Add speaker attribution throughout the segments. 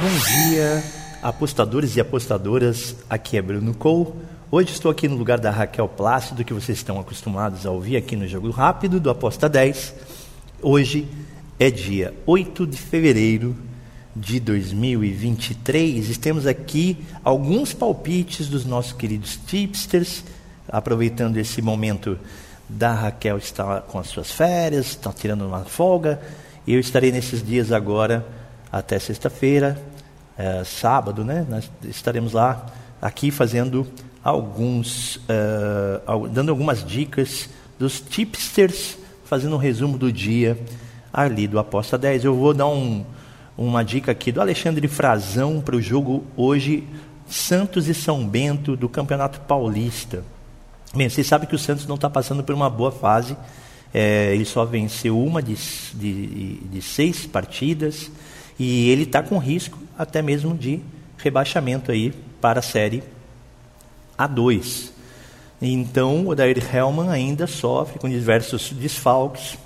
Speaker 1: Bom dia, apostadores e apostadoras. Aqui é Bruno Cole. Hoje estou aqui no lugar da Raquel Plácido, que vocês estão acostumados a ouvir aqui no Jogo Rápido do Aposta 10. Hoje é dia 8 de fevereiro de 2023. Temos aqui alguns palpites dos nossos queridos tipsters, aproveitando esse momento da Raquel estar com as suas férias, está tirando uma folga. Eu estarei nesses dias agora até sexta-feira, é, sábado, né? Nós estaremos lá, aqui fazendo alguns, uh, dando algumas dicas dos tipsters, fazendo um resumo do dia ali do Aposta 10. Eu vou dar um, uma dica aqui do Alexandre Frazão para o jogo hoje, Santos e São Bento do Campeonato Paulista. Bem, vocês sabem que o Santos não está passando por uma boa fase. É, ele só venceu uma de, de, de seis partidas. E ele está com risco até mesmo de rebaixamento aí para a série A2. Então, o Odair Hellman ainda sofre com diversos desfalques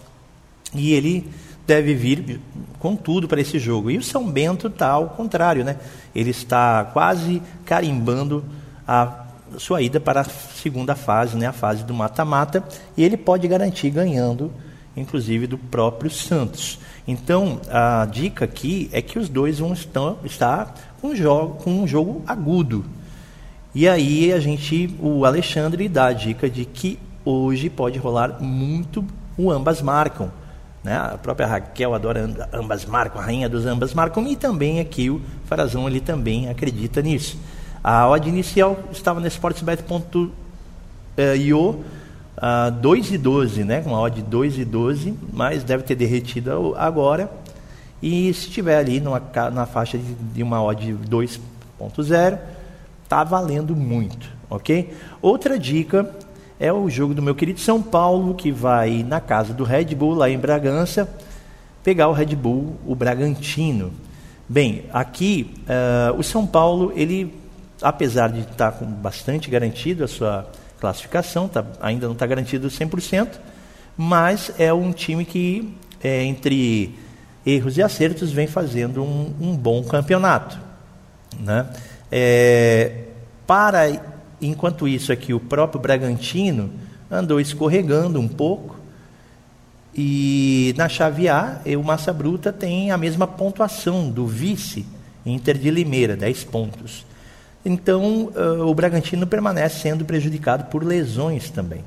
Speaker 1: e ele deve vir com tudo para esse jogo. E o São Bento está ao contrário, né? Ele está quase carimbando a sua ida para a segunda fase, né? a fase do mata-mata, e ele pode garantir ganhando, inclusive, do próprio Santos. Então, a dica aqui é que os dois vão estar com um, jogo, com um jogo agudo. E aí a gente, o Alexandre dá a dica de que hoje pode rolar muito o ambas marcam. Né? A própria Raquel adora ambas marcam, a rainha dos ambas marcam, e também aqui o Farazão ele também acredita nisso. A odd inicial estava no sportsbet.io uh, 2 e 12, né? com uma odd de 2 e 12, mas deve ter derretido agora. E se estiver ali numa, na faixa de, de uma odd 2.0, está valendo muito, ok? Outra dica é o jogo do meu querido São Paulo, que vai na casa do Red Bull, lá em Bragança, pegar o Red Bull, o Bragantino. Bem, aqui uh, o São Paulo, ele, apesar de estar tá com bastante garantido a sua classificação, tá, ainda não está garantido 100%, mas é um time que, é, entre erros e acertos, vem fazendo um, um bom campeonato. Né? É, para, enquanto isso aqui, o próprio Bragantino andou escorregando um pouco, e na chave A, o Massa Bruta tem a mesma pontuação do vice Inter de Limeira, 10 pontos. Então, uh, o Bragantino permanece sendo prejudicado por lesões também.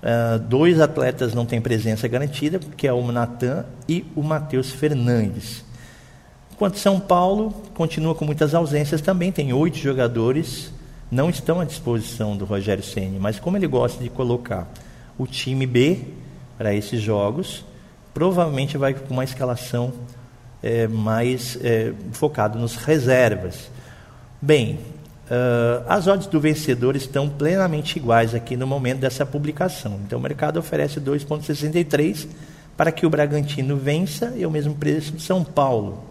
Speaker 1: Uh, dois atletas não têm presença garantida, que é o Natan e o Matheus Fernandes. Enquanto São Paulo continua com muitas ausências também, tem oito jogadores, não estão à disposição do Rogério Ceni, mas como ele gosta de colocar o time B para esses jogos, provavelmente vai com uma escalação é, mais é, focado nos reservas. Bem, Uh, as odds do vencedor estão plenamente iguais aqui no momento dessa publicação. Então, o mercado oferece 2,63 para que o Bragantino vença e o mesmo preço de São Paulo.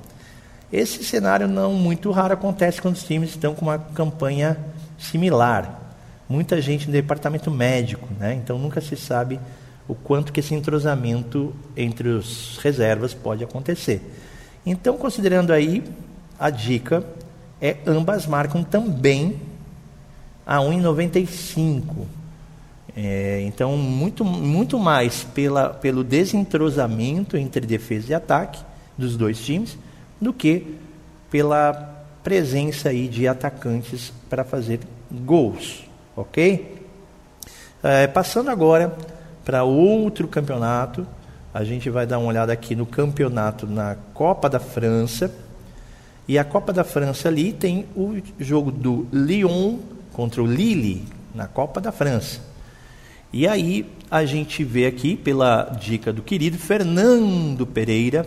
Speaker 1: Esse cenário não muito raro acontece quando os times estão com uma campanha similar. Muita gente no departamento médico, né? então nunca se sabe o quanto que esse entrosamento entre os reservas pode acontecer. Então, considerando aí a dica, é, ambas marcam também a 1,95. É, então, muito, muito mais pela, pelo desentrosamento entre defesa e ataque dos dois times do que pela presença aí de atacantes para fazer gols, ok? É, passando agora para outro campeonato, a gente vai dar uma olhada aqui no campeonato na Copa da França. E a Copa da França ali tem o jogo do Lyon contra o Lille na Copa da França. E aí a gente vê aqui, pela dica do querido Fernando Pereira,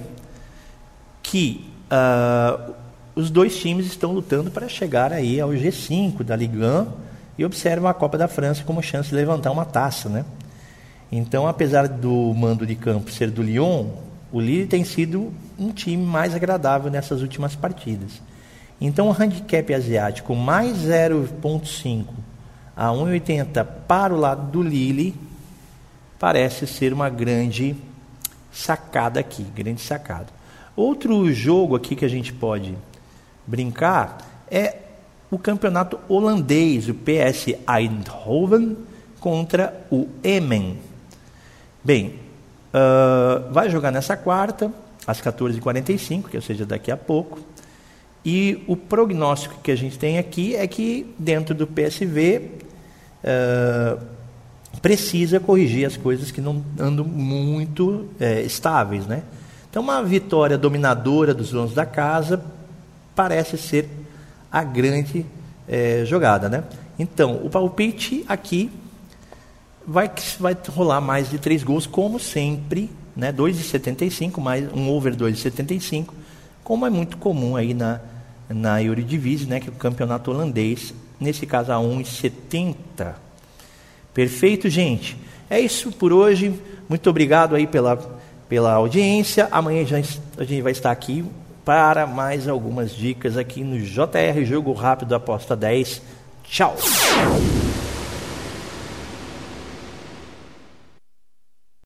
Speaker 1: que uh, os dois times estão lutando para chegar aí ao G5 da Ligue 1 e observam a Copa da França como chance de levantar uma taça, né? Então, apesar do mando de campo ser do Lyon, o Lille tem sido um time mais agradável nessas últimas partidas. Então, o handicap asiático mais 0,5 a 1,80 para o lado do Lille parece ser uma grande sacada aqui, grande sacada. Outro jogo aqui que a gente pode brincar é o campeonato holandês, o PS Eindhoven contra o Emmen. Bem, uh, vai jogar nessa quarta, às 14h45, que ou seja, daqui a pouco. E o prognóstico que a gente tem aqui é que dentro do PSV uh, precisa corrigir as coisas que não andam muito é, estáveis, né? Então, uma vitória dominadora dos donos da casa parece ser a grande é, jogada, né? Então, o palpite aqui vai, vai rolar mais de três gols, como sempre, né? 2,75, mais um over 2,75, como é muito comum aí na, na Eurodivisie, né? Que é o campeonato holandês, nesse caso a 1,70. Perfeito, gente? É isso por hoje. Muito obrigado aí pela pela audiência. Amanhã já, a gente vai estar aqui para mais algumas dicas aqui no JR Jogo Rápido Aposta 10. Tchau!